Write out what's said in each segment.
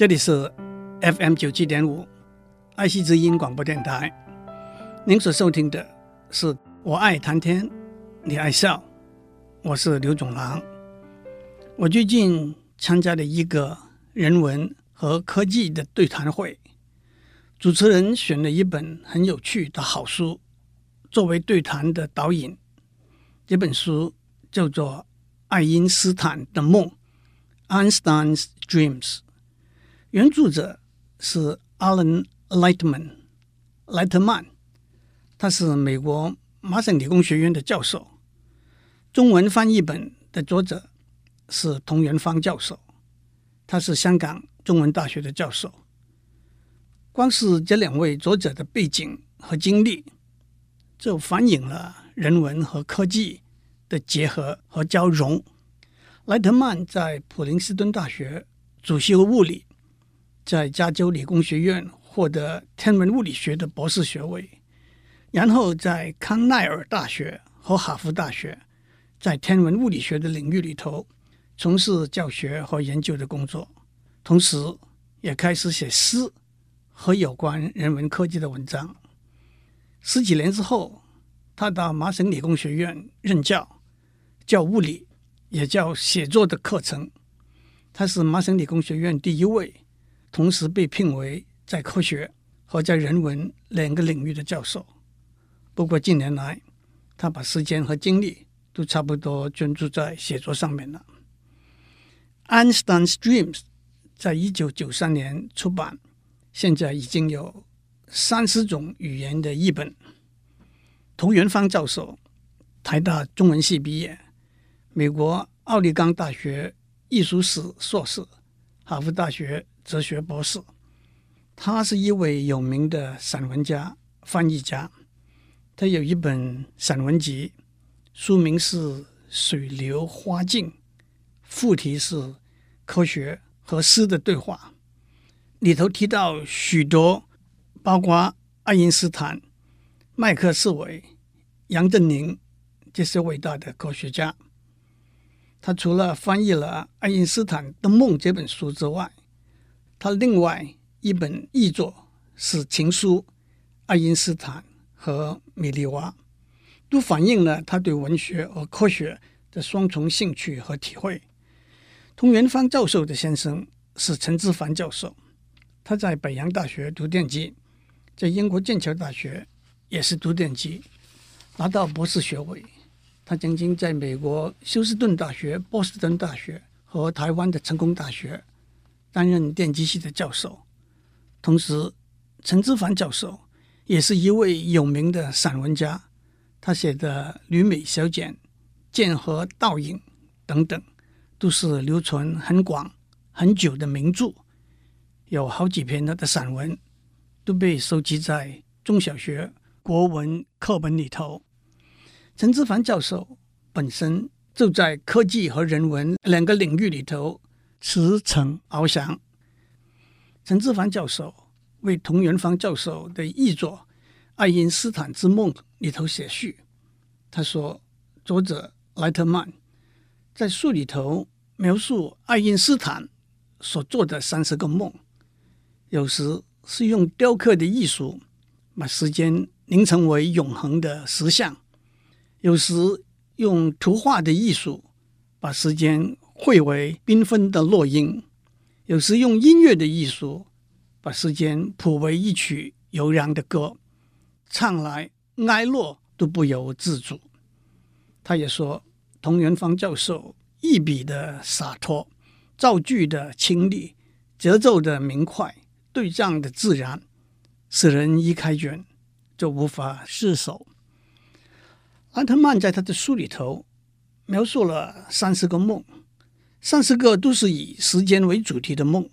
这里是 FM 九七点五爱惜之音广播电台。您所收听的是《我爱谈天，你爱笑》，我是刘总郎。我最近参加了一个人文和科技的对谈会，主持人选了一本很有趣的好书作为对谈的导引。这本书叫做《爱因斯坦的梦》（Einstein's Dreams）。原著者是 Alan Lightman，莱特曼，他是美国麻省理工学院的教授。中文翻译本的作者是童元芳教授，他是香港中文大学的教授。光是这两位作者的背景和经历，就反映了人文和科技的结合和交融。莱特曼在普林斯顿大学主修物理。在加州理工学院获得天文物理学的博士学位，然后在康奈尔大学和哈佛大学，在天文物理学的领域里头从事教学和研究的工作，同时也开始写诗和有关人文科技的文章。十几年之后，他到麻省理工学院任教，教物理也教写作的课程。他是麻省理工学院第一位。同时被聘为在科学和在人文两个领域的教授。不过近年来，他把时间和精力都差不多专注在写作上面了。《Einstein's Dreams》在一九九三年出版，现在已经有三十种语言的译本。童元芳教授，台大中文系毕业，美国奥利冈大学艺术史硕士，哈佛大学。哲学博士，他是一位有名的散文家、翻译家。他有一本散文集，书名是《水流花径》，副题是《科学和诗的对话》。里头提到许多，包括爱因斯坦、麦克斯韦、杨振宁这些伟大的科学家。他除了翻译了《爱因斯坦的梦》这本书之外，他另外一本译作是情书《爱因斯坦和米利娃》，都反映了他对文学和科学的双重兴趣和体会。童元芳教授的先生是陈之藩教授，他在北洋大学读电机，在英国剑桥大学也是读电机，拿到博士学位。他曾经在美国休斯顿大学、波士顿大学和台湾的成功大学。担任电机系的教授，同时陈之藩教授也是一位有名的散文家。他写的《旅美小简》《剑河倒影》等等，都是流传很广很久的名著。有好几篇他的散文都被收集在中小学国文课本里头。陈之藩教授本身就在科技和人文两个领域里头。驰骋翱翔。陈之藩教授为童元芳教授的译作《爱因斯坦之梦》里头写序，他说：“作者莱特曼在书里头描述爱因斯坦所做的三十个梦，有时是用雕刻的艺术把时间凝成为永恒的实像，有时用图画的艺术把时间。”汇为缤纷的落英，有时用音乐的艺术把时间谱为一曲悠扬的歌，唱来哀乐都不由自主。他也说，童元芳教授一笔的洒脱，造句的清丽，节奏的明快，对仗的自然，使人一开卷就无法释手。安特曼在他的书里头描述了三十个梦。三十个都是以时间为主题的梦。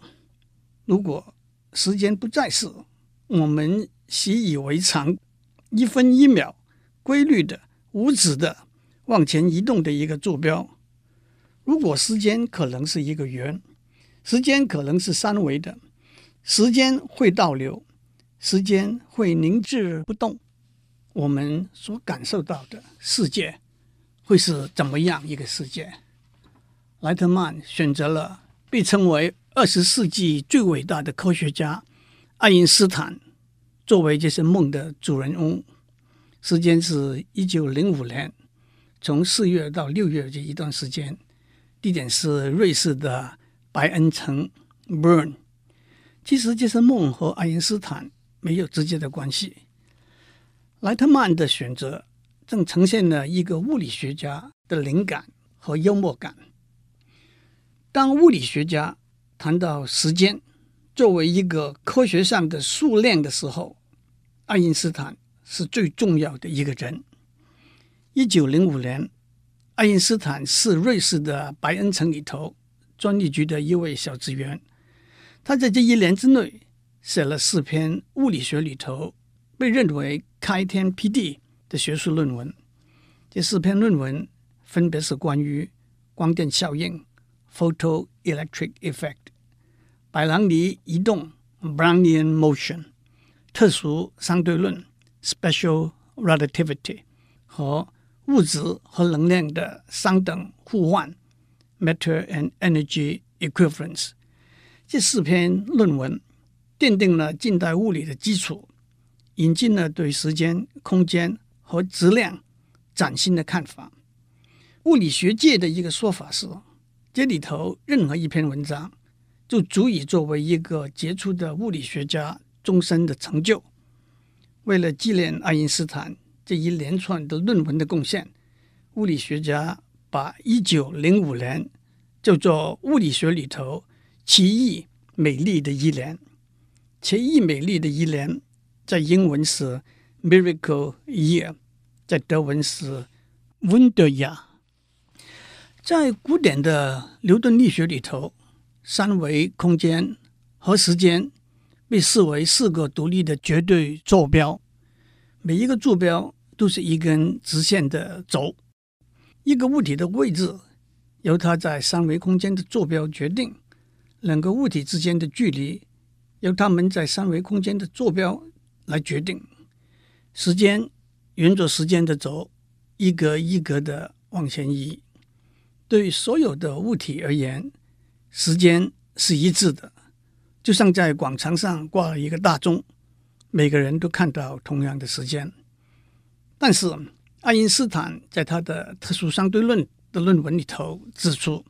如果时间不再是我们习以为常、一分一秒规律的、无止的往前移动的一个坐标，如果时间可能是一个圆，时间可能是三维的，时间会倒流，时间会凝滞不动，我们所感受到的世界会是怎么样一个世界？莱特曼选择了被称为二十世纪最伟大的科学家爱因斯坦作为这些梦的主人翁。时间是一九零五年，从四月到六月这一段时间，地点是瑞士的白恩城 （Bern）。其实这些梦和爱因斯坦没有直接的关系。莱特曼的选择正呈现了一个物理学家的灵感和幽默感。当物理学家谈到时间作为一个科学上的数量的时候，爱因斯坦是最重要的一个人。一九零五年，爱因斯坦是瑞士的白恩城里头专利局的一位小职员。他在这一年之内写了四篇物理学里头被认为开天辟地的学术论文。这四篇论文分别是关于光电效应。Photoelectric effect，白朗尼移动 （Brownian motion）、特殊相对论 （Special relativity） 和物质和能量的相等互换 （Matter and energy equivalence）。这四篇论文奠定了近代物理的基础，引进了对时间、空间和质量崭新的看法。物理学界的一个说法是。这里头任何一篇文章，就足以作为一个杰出的物理学家终身的成就。为了纪念爱因斯坦这一连串的论文的贡献，物理学家把一九零五年叫做物理学里头奇异美丽的一年。奇异美丽的一年，在英文是 Miracle Year，在德文是 Wunderjahr。在古典的牛顿力学里头，三维空间和时间被视为四个独立的绝对坐标，每一个坐标都是一根直线的轴。一个物体的位置由它在三维空间的坐标决定，两个物体之间的距离由它们在三维空间的坐标来决定。时间沿着时间的轴一格一格的往前移。对所有的物体而言，时间是一致的，就像在广场上挂了一个大钟，每个人都看到同样的时间。但是，爱因斯坦在他的特殊相对论的论文里头指出，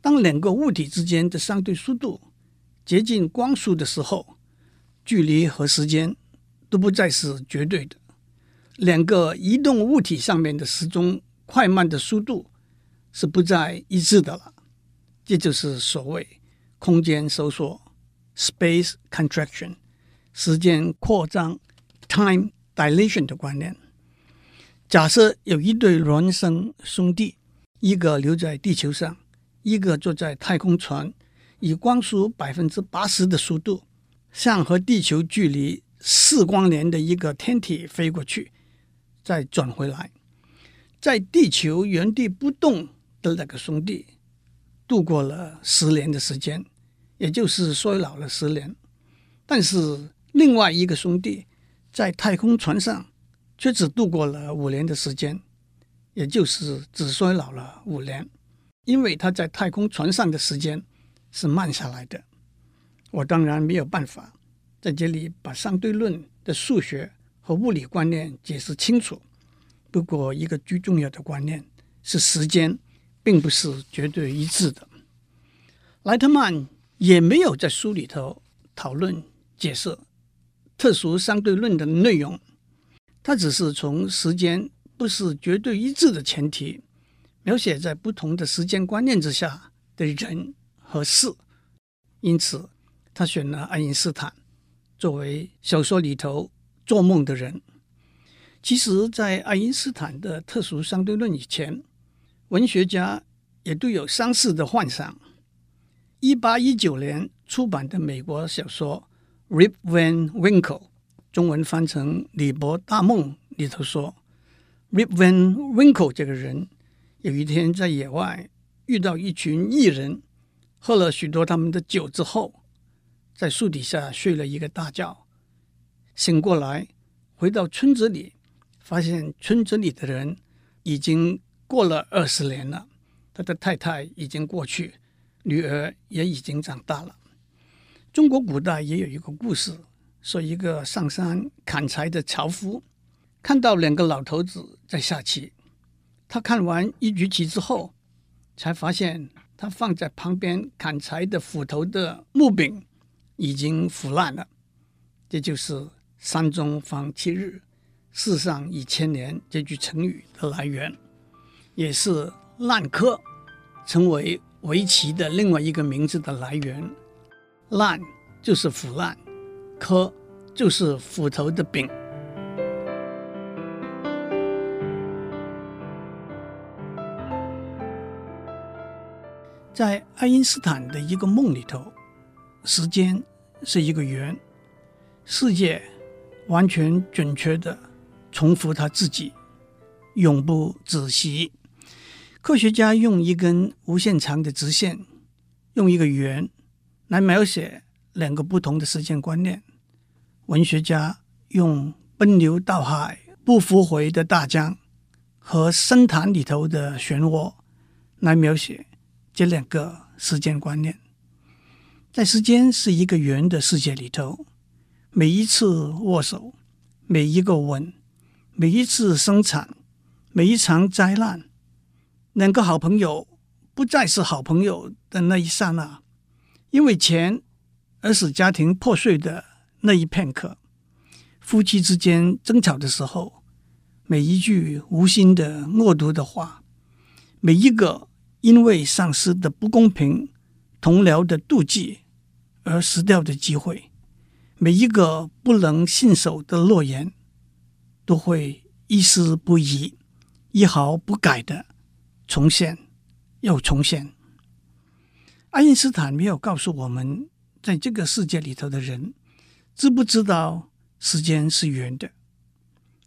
当两个物体之间的相对速度接近光速的时候，距离和时间都不再是绝对的。两个移动物体上面的时钟快慢的速度。是不再一致的了，这就是所谓空间收缩 （space contraction）、时间扩张 （time dilation） 的观念。假设有一对孪生兄弟，一个留在地球上，一个坐在太空船，以光速百分之八十的速度，向和地球距离四光年的一个天体飞过去，再转回来，在地球原地不动。的那个兄弟度过了十年的时间，也就是衰老了十年。但是另外一个兄弟在太空船上却只度过了五年的时间，也就是只衰老了五年，因为他在太空船上的时间是慢下来的。我当然没有办法在这里把相对论的数学和物理观念解释清楚。不过，一个最重要的观念是时间。并不是绝对一致的。莱特曼也没有在书里头讨论解释特殊相对论的内容，他只是从时间不是绝对一致的前提，描写在不同的时间观念之下的人和事。因此，他选了爱因斯坦作为小说里头做梦的人。其实，在爱因斯坦的特殊相对论以前，文学家也都有相似的幻想。一八一九年出版的美国小说《Rip Van Winkle》（中文翻成《李伯大梦》）里头说，Rip Van Winkle 这个人有一天在野外遇到一群异人，喝了许多他们的酒之后，在树底下睡了一个大觉。醒过来，回到村子里，发现村子里的人已经。过了二十年了，他的太太已经过去，女儿也已经长大了。中国古代也有一个故事，说一个上山砍柴的樵夫看到两个老头子在下棋，他看完一局棋之后，才发现他放在旁边砍柴的斧头的木柄已经腐烂了。这就是“山中方七日，世上已千年”这句成语的来源，也是“烂柯”成为围棋的另外一个名字的来源。烂就是腐烂，柯就是斧头的柄。在爱因斯坦的一个梦里头，时间是一个圆，世界完全准确的重复它自己，永不止息。科学家用一根无限长的直线，用一个圆来描写两个不同的时间观念。文学家用奔流到海不复回的大江和深潭里头的漩涡来描写。这两个时间观念，在时间是一个圆的世界里头，每一次握手，每一个吻，每一次生产，每一场灾难，两个好朋友不再是好朋友的那一刹那，因为钱而使家庭破碎的那一片刻，夫妻之间争吵的时候，每一句无心的恶毒的话，每一个。因为上司的不公平、同僚的妒忌而失掉的机会，每一个不能信守的诺言，都会一丝不移、一毫不改的重现又重现。爱因斯坦没有告诉我们，在这个世界里头的人知不知道时间是圆的。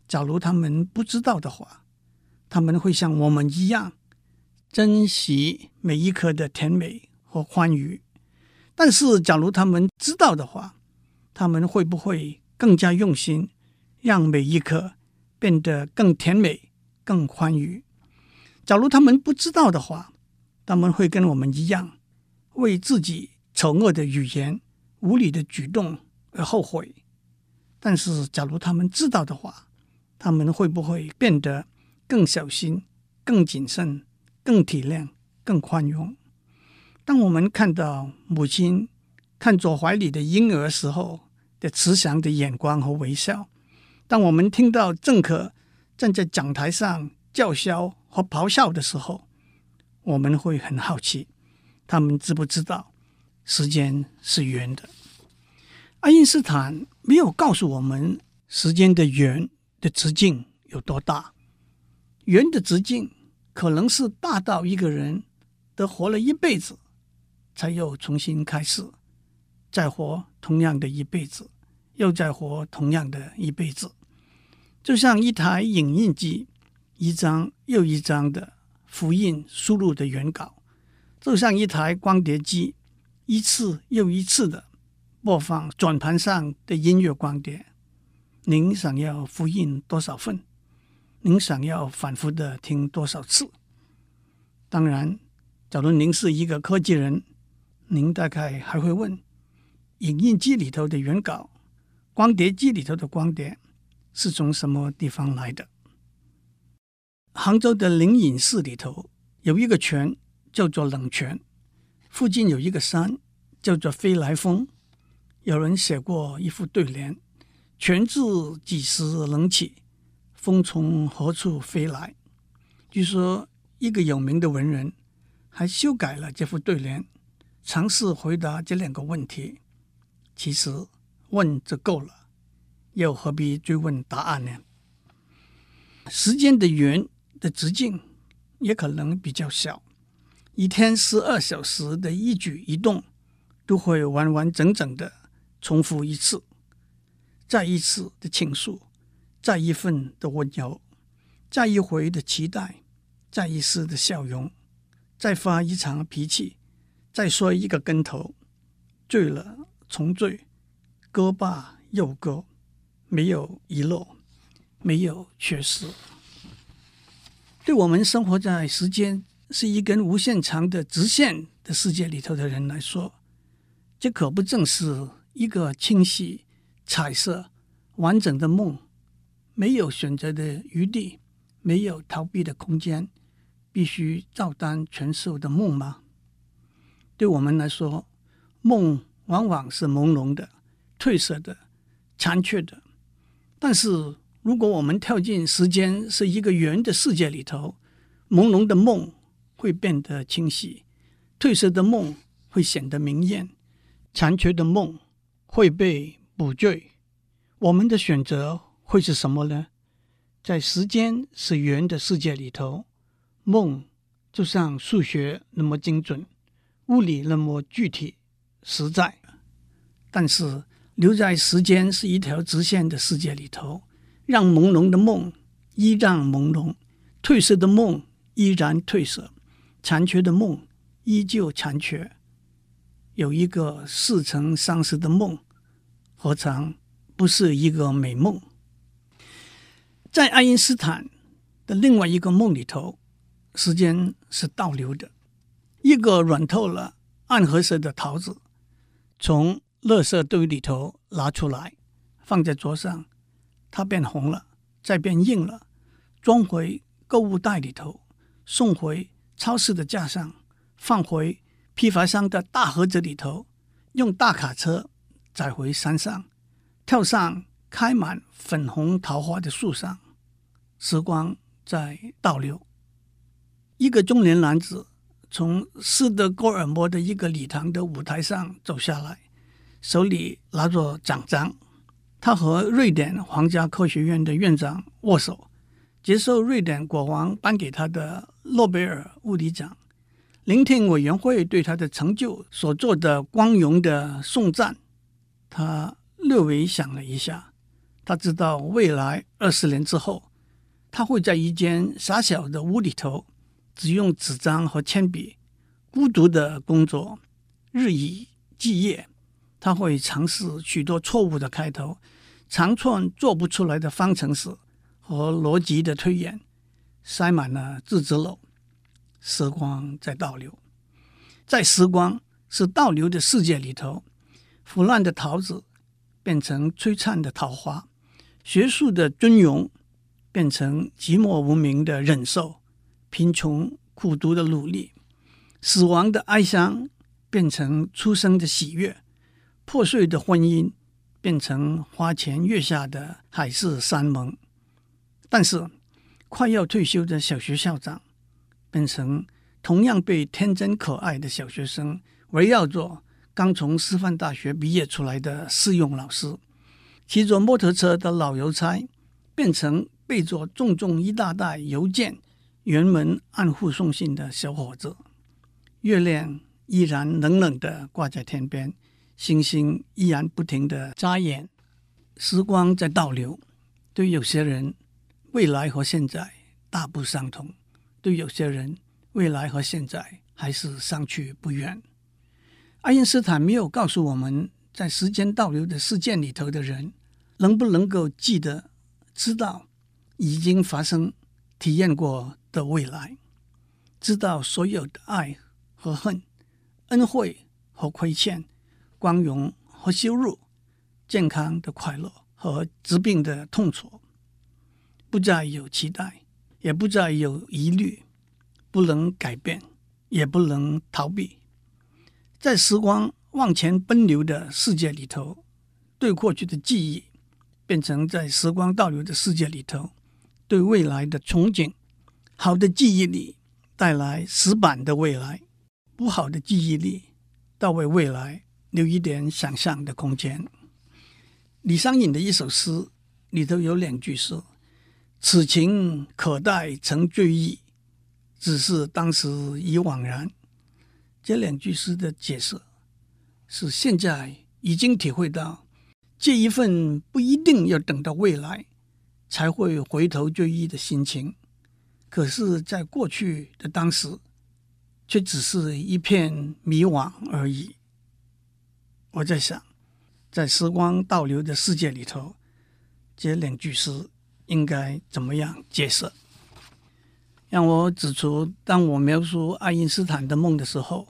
假如他们不知道的话，他们会像我们一样。珍惜每一刻的甜美和欢愉，但是，假如他们知道的话，他们会不会更加用心，让每一刻变得更甜美、更欢愉？假如他们不知道的话，他们会跟我们一样，为自己丑恶的语言、无理的举动而后悔。但是，假如他们知道的话，他们会不会变得更小心、更谨慎？更体谅、更宽容。当我们看到母亲看着怀里的婴儿时候的慈祥的眼光和微笑；当我们听到政客站在讲台上叫嚣和咆哮的时候，我们会很好奇，他们知不知道时间是圆的？爱因斯坦没有告诉我们时间的圆的直径有多大，圆的直径。可能是大到一个人得活了一辈子，才又重新开始，再活同样的一辈子，又再活同样的一辈子，就像一台影印机，一张又一张的复印输入的原稿，就像一台光碟机，一次又一次的播放转盘上的音乐光碟。您想要复印多少份？您想要反复的听多少次？当然，假如您是一个科技人，您大概还会问：影印机里头的原稿，光碟机里头的光碟是从什么地方来的？杭州的灵隐寺里头有一个泉叫做冷泉，附近有一个山叫做飞来峰。有人写过一副对联：“泉自几时冷起？”风从何处飞来？据说一个有名的文人还修改了这副对联，尝试回答这两个问题。其实问就够了，又何必追问答案呢？时间的圆的直径也可能比较小，一天十二小时的一举一动都会完完整整的重复一次，再一次的倾诉。再一份的温柔，再一回的期待，再一丝的笑容，再发一场脾气，再摔一个跟头，醉了重醉，歌罢又歌，没有遗漏，没有缺失。对我们生活在时间是一根无限长的直线的世界里头的人来说，这可不正是一个清晰、彩色、完整的梦，没有选择的余地，没有逃避的空间，必须照单全收的梦吗？对我们来说，梦往往是朦胧的、褪色的、残缺的。但是，如果我们跳进时间是一个圆的世界里头，朦胧的梦会变得清晰，褪色的梦会显得明艳，残缺的梦会被补缀。我们的选择会是什么呢？在时间是圆的世界里头，梦就像数学那么精准，物理那么具体实在。但是留在时间是一条直线的世界里头，让朦胧的梦依然朦胧，褪色的梦。依然褪色，残缺的梦依旧残缺。有一个似曾相识的梦，何尝不是一个美梦？在爱因斯坦的另外一个梦里头，时间是倒流的。一个软透了、暗褐色的桃子，从垃圾堆里头拿出来，放在桌上，它变红了，再变硬了，装回购物袋里头。送回超市的架上，放回批发商的大盒子里头，用大卡车载回山上，跳上开满粉红桃花的树上。时光在倒流。一个中年男子从斯德哥尔摩的一个礼堂的舞台上走下来，手里拿着奖章。他和瑞典皇家科学院的院长握手。接受瑞典国王颁给他的诺贝尔物理奖，聆听委员会对他的成就所做的光荣的颂赞。他略微想了一下，他知道未来二十年之后，他会在一间狭小的屋里头，只用纸张和铅笔，孤独的工作，日以继夜。他会尝试许多错误的开头，长串做不出来的方程式。和逻辑的推演塞满了字纸篓，时光在倒流，在时光是倒流的世界里头，腐烂的桃子变成璀璨的桃花，学术的尊荣变成寂寞无名的忍受，贫穷苦读的努力，死亡的哀伤变成出生的喜悦，破碎的婚姻变成花前月下的海誓山盟。但是，快要退休的小学校长变成同样被天真可爱的小学生围绕着刚从师范大学毕业出来的试用老师，骑着摩托车的老邮差变成背着重重一大袋邮件沿门按户送信的小伙子，月亮依然冷冷地挂在天边，星星依然不停地眨眼，时光在倒流，对有些人。未来和现在大不相同，对有些人，未来和现在还是相去不远。爱因斯坦没有告诉我们在时间倒流的事件里头的人，能不能够记得、知道已经发生、体验过的未来，知道所有的爱和恨、恩惠和亏欠、光荣和羞辱、健康的快乐和疾病的痛楚。不再有期待，也不再有疑虑，不能改变，也不能逃避。在时光往前奔流的世界里头，对过去的记忆变成在时光倒流的世界里头对未来的憧憬。好的记忆里带来死板的未来，不好的记忆里倒为未来留一点想象的空间。李商隐的一首诗里头有两句诗。此情可待成追忆，只是当时已惘然。这两句诗的解释是：现在已经体会到，这一份不一定要等到未来才会回头追忆的心情。可是，在过去的当时，却只是一片迷惘而已。我在想，在时光倒流的世界里头，这两句诗。应该怎么样解释？让我指出，当我描述爱因斯坦的梦的时候，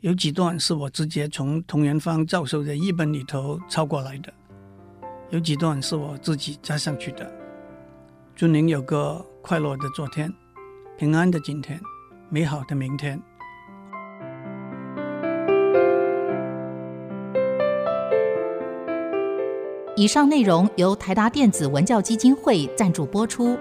有几段是我直接从同元芳教授的译本里头抄过来的，有几段是我自己加上去的。祝您有个快乐的昨天，平安的今天，美好的明天。以上内容由台达电子文教基金会赞助播出。